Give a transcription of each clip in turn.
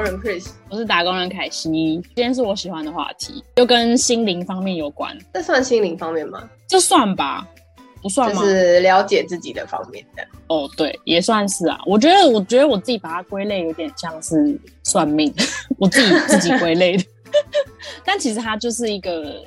工人 Chris，我是打工人凯西。今天是我喜欢的话题，又跟心灵方面有关。这算心灵方面吗？这算吧，不算吗？就是了解自己的方面的。哦，对，也算是啊。我觉得，我觉得我自己把它归类有点像是算命，我自己自己归类的。但其实它就是一个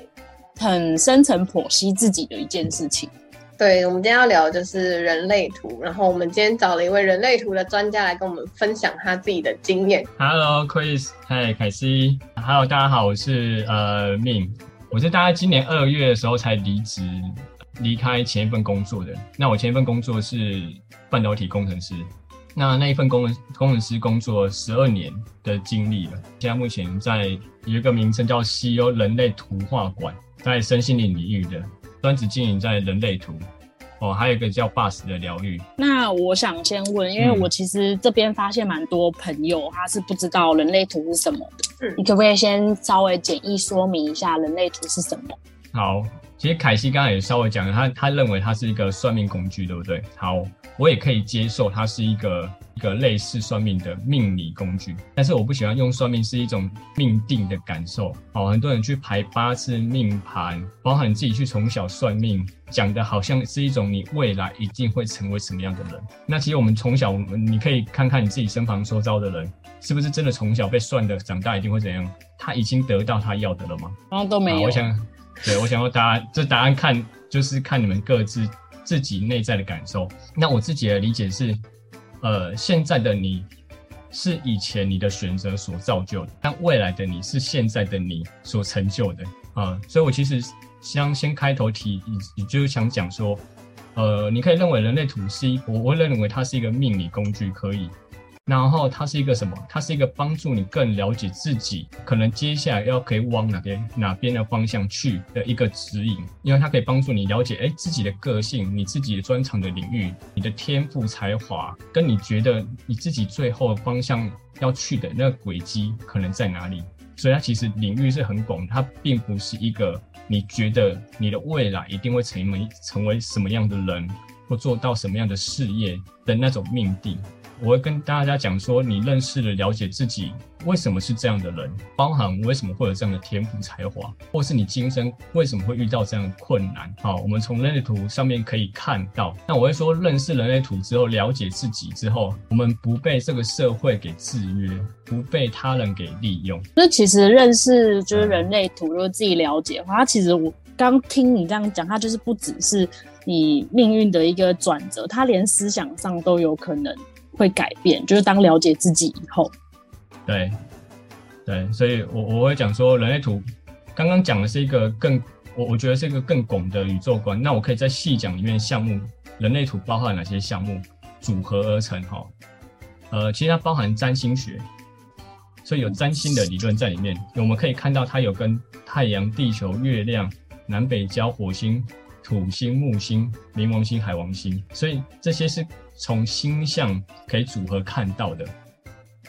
很深层剖析自己的一件事情。对，我们今天要聊的就是人类图，然后我们今天找了一位人类图的专家来跟我们分享他自己的经验。Hello，Chris，嗨，凯西，Hello，大家好，我是呃命，我是大概今年二月的时候才离职离开前一份工作的。那我前一份工作是半导体工程师，那那一份工工程师工作十二年的经历了，现在目前在有一个名称叫西欧人类图画馆，在身心灵领域的。专职经营在人类图哦，还有一个叫 Bus 的疗愈。那我想先问，因为我其实这边发现蛮多朋友他是不知道人类图是什么的，你可不可以先稍微简易说明一下人类图是什么？好，其实凯西刚才也稍微讲了，他他认为它是一个算命工具，对不对？好，我也可以接受它是一个。一个类似算命的命理工具，但是我不喜欢用算命是一种命定的感受。哦，很多人去排八字命盘，包含你自己去从小算命，讲的好像是一种你未来一定会成为什么样的人。那其实我们从小，你可以看看你自己身旁周遭的人，是不是真的从小被算的，长大一定会怎样？他已经得到他要的了吗？然后都没有。我想，对我想要答案，这答案看就是看你们各自自己内在的感受。那我自己的理解是。呃，现在的你是以前你的选择所造就的，但未来的你是现在的你所成就的啊。所以我其实想先开头提，也就是想讲说，呃，你可以认为人类图是一，我会认为它是一个命理工具，可以。然后它是一个什么？它是一个帮助你更了解自己，可能接下来要可以往哪边哪边的方向去的一个指引。因为它可以帮助你了解，哎，自己的个性，你自己的专长的领域，你的天赋才华，跟你觉得你自己最后方向要去的那个轨迹可能在哪里。所以它其实领域是很广，它并不是一个你觉得你的未来一定会成为成为什么样的人，或做到什么样的事业的那种命定。我会跟大家讲说，你认识了、了解自己为什么是这样的人，包含为什么会有这样的天赋才华，或是你今生为什么会遇到这样的困难。好，我们从人类图上面可以看到。那我会说，认识人类图之后，了解自己之后，我们不被这个社会给制约，不被他人给利用。那其实认识就是人类图，如果自己了解的话，它其实我刚听你这样讲，它就是不只是你命运的一个转折，它连思想上都有可能。会改变，就是当了解自己以后，对，对，所以我我会讲说，人类图刚刚讲的是一个更，我我觉得是一个更广的宇宙观。那我可以在细讲里面项目，人类图包含哪些项目组合而成？哈，呃，其实它包含占星学，所以有占星的理论在里面。我们可以看到它有跟太阳、地球、月亮、南北交、火星、土星、木星、冥王星、海王星，所以这些是。从星象可以组合看到的，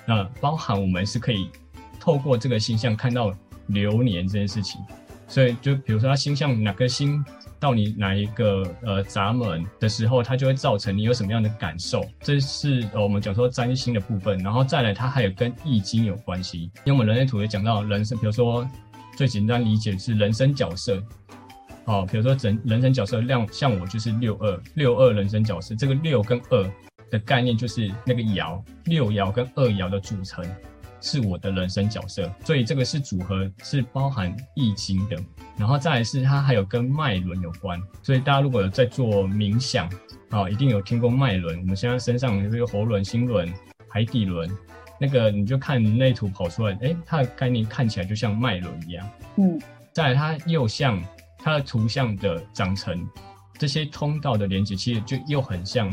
那包含我们是可以透过这个星象看到流年这件事情。所以就比如说，它星象哪个星到你哪一个呃闸门的时候，它就会造成你有什么样的感受。这是我们讲说占星的部分。然后再来，它还有跟易经有关系。因为我们人类图也讲到人生，比如说最简单理解是人生角色。哦，比如说人人生角色，像像我就是六二六二人生角色，这个六跟二的概念就是那个爻，六爻跟二爻的组成是我的人生角色，所以这个是组合，是包含易经的。然后再来是它还有跟脉轮有关，所以大家如果有在做冥想，啊，一定有听过脉轮。我们现在身上有这个喉轮、心轮、海底轮，那个你就看内图跑出来，哎，它的概念看起来就像脉轮一样。嗯，再来它又像。它的图像的长成，这些通道的连接，其实就又很像。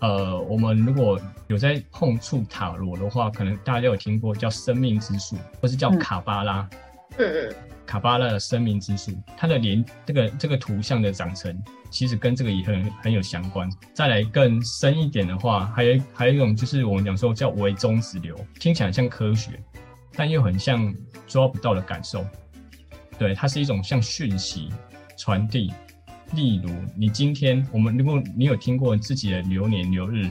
呃，我们如果有在碰触塔罗的话，可能大家有听过叫生命之树，或是叫卡巴拉。嗯嗯。卡巴拉的生命之树，它的连这个这个图像的长成，其实跟这个也很很有相关。再来更深一点的话，还有还有一种就是我们讲说叫微中子流，听起来像科学，但又很像抓不到的感受。对，它是一种像讯息传递。例如，你今天我们如果你有听过自己的流年流日，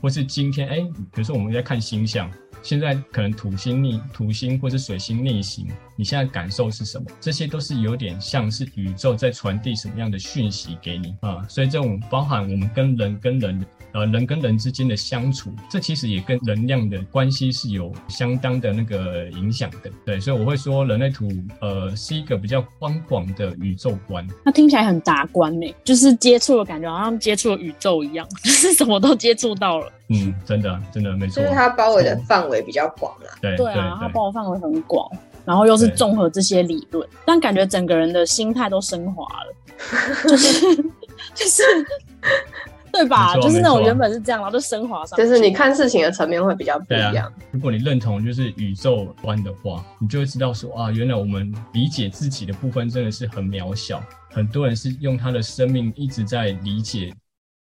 或是今天哎，比如说我们在看星象，现在可能土星逆土星或是水星逆行，你现在感受是什么？这些都是有点像是宇宙在传递什么样的讯息给你啊。所以这种包含我们跟人跟人。呃，人跟人之间的相处，这其实也跟能量的关系是有相当的那个影响的。对，所以我会说，人类图呃是一个比较宽广的宇宙观。那听起来很达观呢，就是接触的感觉，好像接触了宇宙一样，就是什么都接触到了。嗯，真的，真的没错。就是它包围的范围比较广啦。对对啊，它包围范围很广，然后又是综合这些理论，但感觉整个人的心态都升华了，就是 就是。对吧？就是那种原本是这样，然后就升华上。就是你看事情的层面会比较不一样。如果你认同就是宇宙观的话，你就会知道说啊，原来我们理解自己的部分真的是很渺小。很多人是用他的生命一直在理解、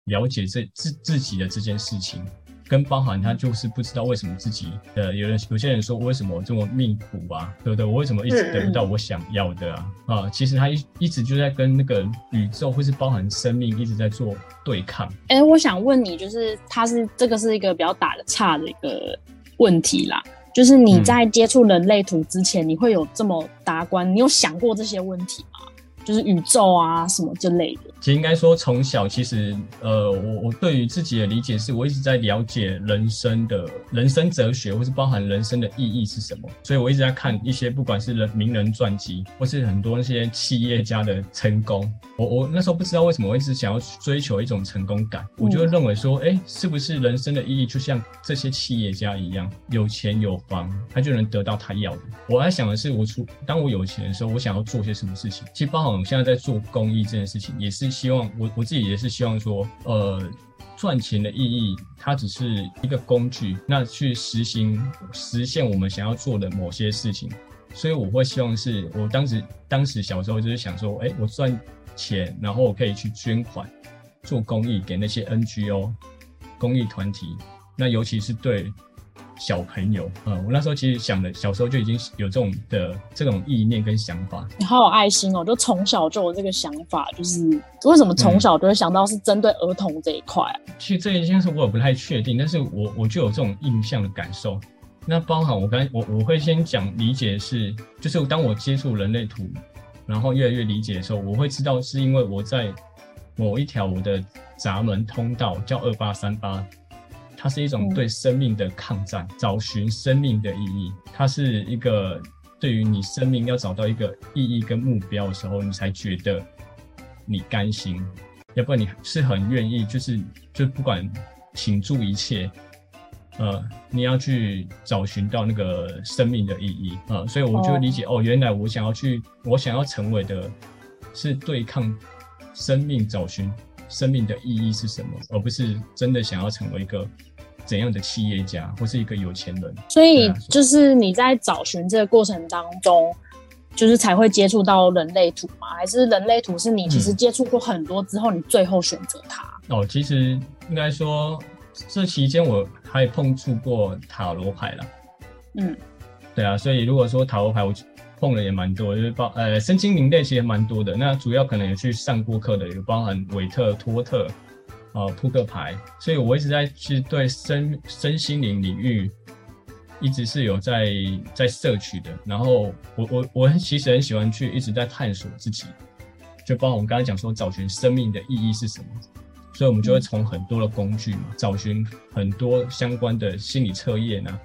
了解这自自己的这件事情。跟包含他就是不知道为什么自己呃，有人有些人说为什么我这么命苦啊，对不对？我为什么一直得不到我想要的啊？啊，其实他一一直就在跟那个宇宙或是包含生命一直在做对抗。哎，我想问你，就是他是这个是一个比较打的差的一个问题啦，就是你在接触人类图之前，你会有这么达观？你有想过这些问题吗？就是宇宙啊什么之类的。其实应该说，从小其实，呃，我我对于自己的理解是，我一直在了解人生的人生哲学，或是包含人生的意义是什么。所以我一直在看一些不管是人名人传记，或是很多那些企业家的成功。我我那时候不知道为什么我一直想要追求一种成功感，我就会认为说，哎，是不是人生的意义就像这些企业家一样，有钱有房，他就能得到他要的。我在想的是，我出当我有钱的时候，我想要做些什么事情。其实包含我们现在在做公益这件事情，也是。希望我我自己也是希望说，呃，赚钱的意义它只是一个工具，那去实行实现我们想要做的某些事情。所以我会希望是我当时当时小时候就是想说，哎，我赚钱，然后我可以去捐款做公益给那些 NGO 公益团体，那尤其是对。小朋友，嗯，我那时候其实想的，小时候就已经有这种的这种意念跟想法。你好有爱心哦，就从小就有这个想法，就是为什么从小就会想到是针对儿童这一块啊？其实这一件事我也不太确定，但是我我就有这种印象的感受。那包含我刚我我会先讲理解是，就是当我接触人类图，然后越来越理解的时候，我会知道是因为我在某一条我的闸门通道叫二八三八。它是一种对生命的抗战，找寻生命的意义。它是一个对于你生命要找到一个意义跟目标的时候，你才觉得你甘心。要不然你是很愿意，就是就不管倾注一切，呃，你要去找寻到那个生命的意义啊。所以我就理解哦，原来我想要去，我想要成为的是对抗生命，找寻生命的意义是什么，而不是真的想要成为一个。怎样的企业家或是一个有钱人？所以就是你在找寻这个过程当中，就是才会接触到人类图吗？还是人类图是你其实接触过很多之后，你最后选择它？哦，其实应该说这期间我还碰触过塔罗牌了。嗯，对啊，所以如果说塔罗牌我碰的也蛮多，就是包呃身心灵类其实蛮多的。那主要可能有去上过课的，有包含韦特托特。呃，扑克牌，所以我一直在其实对身身心灵领域，一直是有在在摄取的。然后我我我其实很喜欢去一直在探索自己，就包括我们刚才讲说找寻生命的意义是什么，所以我们就会从很多的工具嘛，找寻很多相关的心理测验啊，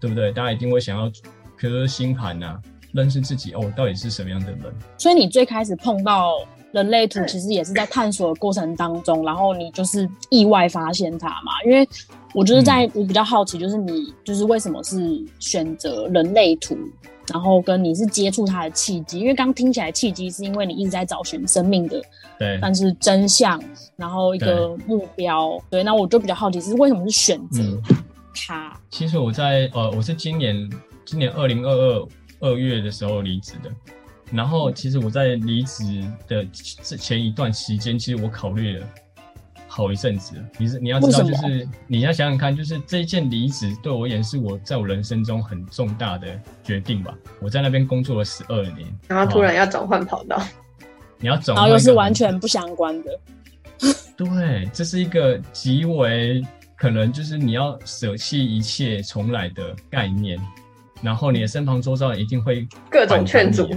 对不对？大家一定会想要，比如说星盘啊，认识自己哦，到底是什么样的人？所以你最开始碰到。人类图其实也是在探索的过程当中，然后你就是意外发现它嘛。因为我就是在我比较好奇，就是你就是为什么是选择人类图，然后跟你是接触它的契机。因为刚听起来契机是因为你一直在找寻生命的，对，但是真相，然后一个目标。对，那我就比较好奇是为什么是选择它。其实我在呃，我是今年今年二零二二二月的时候离职的。然后，其实我在离职的这前一段时间，其实我考虑了好一阵子。你是你要知道，就是你要想想看，就是这一件离职对我而言，是我在我人生中很重大的决定吧。我在那边工作了十二年，然后突然要转换跑道，你要转，然后又是完全不相关的。对，这是一个极为可能就是你要舍弃一切重来的概念，然后你的身旁周遭一定会各种劝阻，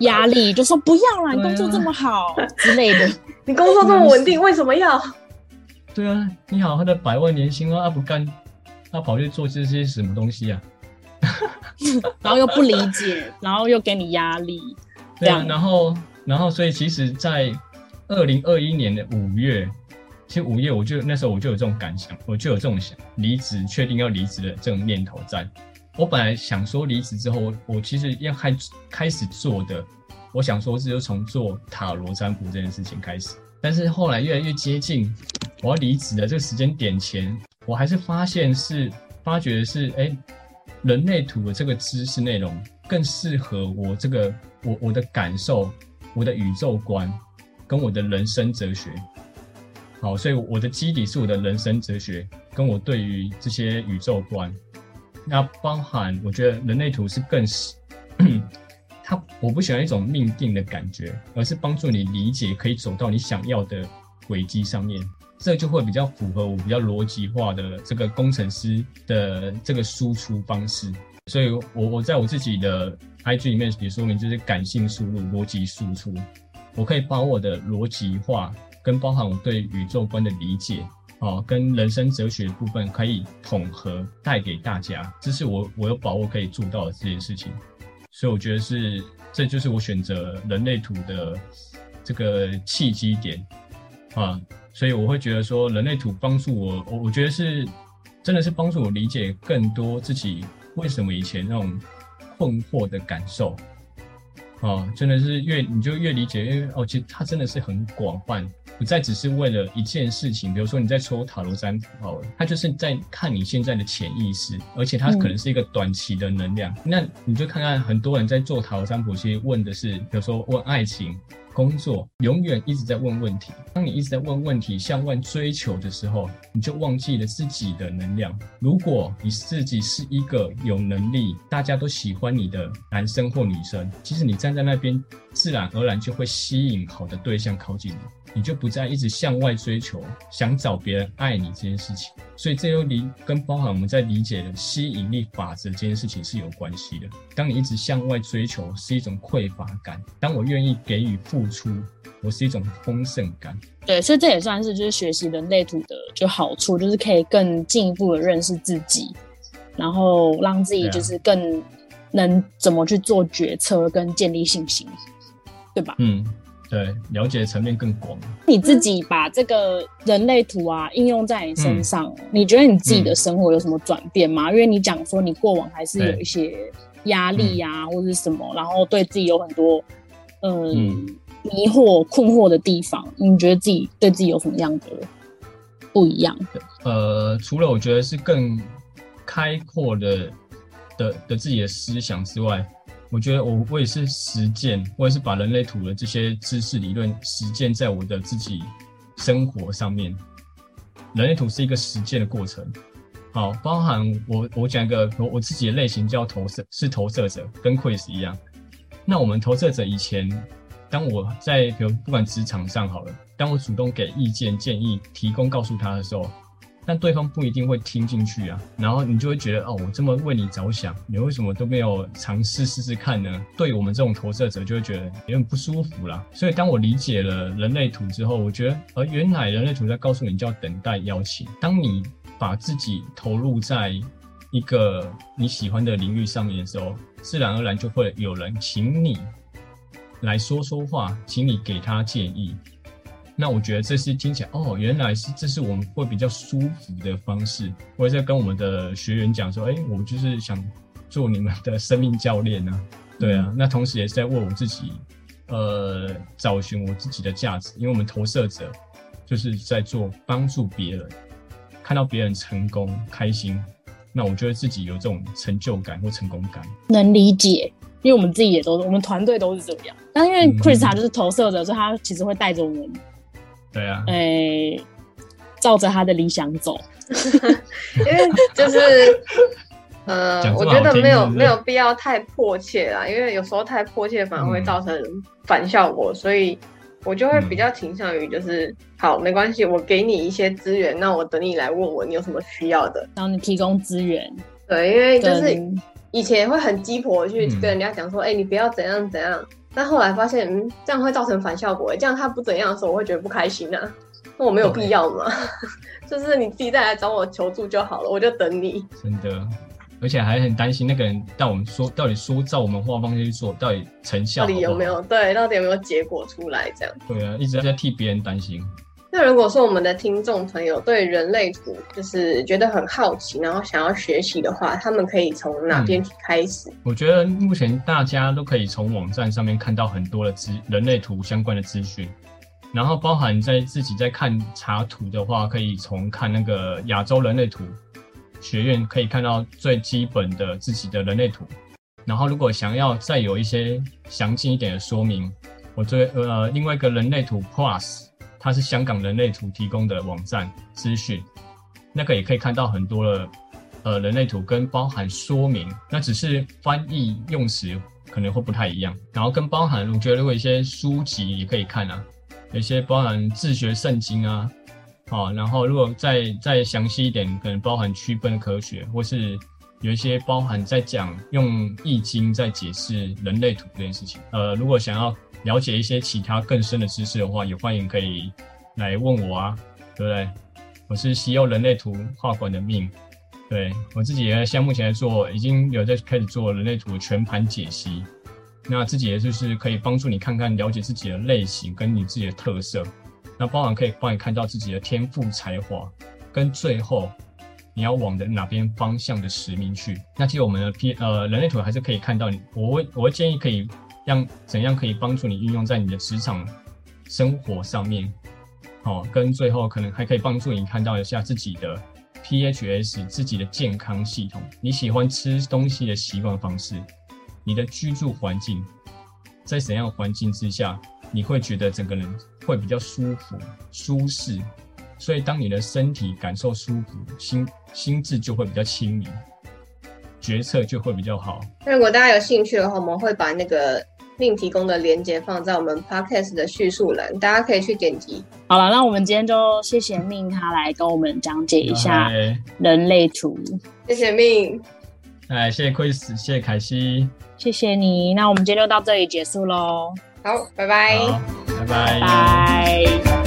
压力就说不要啦，你工作这么好之类的，你工作这么稳定，为什么要？对啊，你好好的百万年薪啊，不干，他跑去做这些什么东西啊？然后又不理解，然后又给你压力，对啊，然后然后所以其实，在二零二一年的五月。其实五月我就那时候我就有这种感想，我就有这种想离职，确定要离职的这种念头在。我本来想说离职之后，我其实要开开始做的，我想说是就从做塔罗占卜这件事情开始。但是后来越来越接近我要离职的这个时间点前，我还是发现是发觉的是，哎，人类图的这个知识内容更适合我这个我我的感受，我的宇宙观跟我的人生哲学。好，所以我的基底是我的人生哲学，跟我对于这些宇宙观，那包含我觉得人类图是更是，它我不喜欢一种命定的感觉，而是帮助你理解可以走到你想要的轨迹上面，这就会比较符合我比较逻辑化的这个工程师的这个输出方式。所以我我在我自己的 IG 里面也说明，就是感性输入，逻辑输出，我可以把我的逻辑化。跟包含我对宇宙观的理解，哦，跟人生哲学部分可以统合带给大家，这是我我有把握可以做到的这件事情，所以我觉得是这就是我选择人类图的这个契机点啊，所以我会觉得说人类图帮助我，我我觉得是真的是帮助我理解更多自己为什么以前那种困惑的感受。哦，真的是越你就越理解，因为哦，其实它真的是很广泛，不再只是为了一件事情。比如说你在抽塔罗占卜，好了，它就是在看你现在的潜意识，而且它可能是一个短期的能量。那你就看看很多人在做塔罗占卜，其实问的是，比如说问爱情。工作永远一直在问问题。当你一直在问问题、向外追求的时候，你就忘记了自己的能量。如果你自己是一个有能力、大家都喜欢你的男生或女生，其实你站在那边，自然而然就会吸引好的对象靠近你。你就不再一直向外追求，想找别人爱你这件事情，所以这又理跟包含我们在理解的吸引力法则这件事情是有关系的。当你一直向外追求，是一种匮乏感；当我愿意给予付出，我是一种丰盛感。对，所以这也算是就是学习人类图的就好处，就是可以更进一步的认识自己，然后让自己就是更能怎么去做决策跟建立信心，对吧？嗯。对，了解的层面更广。你自己把这个人类图啊应用在你身上，你觉得你自己的生活有什么转变吗？因为你讲说你过往还是有一些压力呀，或者什么，然后对自己有很多嗯迷惑、困惑的地方。你觉得自己对自己有什么样的不一样？呃，除了我觉得是更开阔的的的自己的思想之外。我觉得我我也是实践，我也是把人类图的这些知识理论实践在我的自己生活上面。人类图是一个实践的过程，好，包含我我讲一个我我自己的类型叫投射，是投射者，跟 Chris 一样。那我们投射者以前，当我在比如不管职场上好了，当我主动给意见建议提供告诉他的时候。但对方不一定会听进去啊，然后你就会觉得哦，我这么为你着想，你为什么都没有尝试试试看呢？对我们这种投射者就会觉得有点不舒服啦。所以当我理解了人类图之后，我觉得，而原来人类图在告诉你叫等待邀请。当你把自己投入在一个你喜欢的领域上面的时候，自然而然就会有人请你来说说话，请你给他建议。那我觉得这是听起来哦，原来是这是我们会比较舒服的方式。我也在跟我们的学员讲说，哎，我就是想做你们的生命教练呢。对啊，那同时也是在为我自己，呃，找寻我自己的价值。因为我们投射者就是在做帮助别人，看到别人成功开心，那我觉得自己有这种成就感或成功感。能理解，因为我们自己也都是，我们团队都是这样。但因为 Chris 他就是投射者，所以他其实会带着我们。对啊，哎，照着他的理想走，因为就是，呃，我觉得没有没有必要太迫切啦，因为有时候太迫切反而会造成反效果，所以我就会比较倾向于就是，好，没关系，我给你一些资源，那我等你来问我你有什么需要的。然后你提供资源，对，因为就是以前会很鸡婆地去嗯。跟人家讲说，哎、你不要怎样怎样。但后来发现，嗯，这样会造成反效果。这样他不怎样的时候，我会觉得不开心啊。那我没有必要嘛，就是你自己再来找我求助就好了，我就等你。真的，而且还很担心那个人到我们说到底说照我们话方式去做，到底成效到底有没有对？到底有没有结果出来？这样。对啊，一直在替别人担心。那如果说我们的听众朋友对人类图就是觉得很好奇，然后想要学习的话，他们可以从哪边开始？我觉得目前大家都可以从网站上面看到很多的资人类图相关的资讯，然后包含在自己在看查图的话，可以从看那个亚洲人类图学院可以看到最基本的自己的人类图。然后如果想要再有一些详尽一点的说明，我最呃另外一个人类图 Plus，它是香港人类图提供的网站资讯，那个也可以看到很多的呃人类图跟包含说明，那只是翻译用词可能会不太一样。然后跟包含，我觉得如果一些书籍也可以看啊，有些包含自学圣经啊，哦，然后如果再再详细一点，可能包含区分科学，或是有一些包含在讲用易经在解释人类图这件事情。呃，如果想要了解一些其他更深的知识的话，也欢迎可以来问我啊，对不对？我是西欧人类图画馆的命，对我自己也像目前来做，已经有在开始做人类图全盘解析。那自己也就是可以帮助你看看了解自己的类型跟你自己的特色，那包含可以帮你看到自己的天赋才华，跟最后你要往的哪边方向的使命去。那其实我们的 P 呃人类图还是可以看到你，我会我会建议可以让怎样可以帮助你运用在你的职场生活上面，哦，跟最后可能还可以帮助你看到一下自己的 PHS 自己的健康系统，你喜欢吃东西的习惯方式，你的居住环境，在怎样环境之下，你会觉得整个人会比较舒服、舒适。所以，当你的身体感受舒服，心心智就会比较清明，决策就会比较好。如果大家有兴趣的话，我们会把那个另提供的链接放在我们 podcast 的叙述栏，大家可以去点击。好了，那我们今天就谢谢命他来跟我们讲解一下哎，人类图，谢谢命，哎，谢谢 Chris，谢谢凯西，谢谢你。那我们今天就到这里结束喽，好，拜拜拜拜。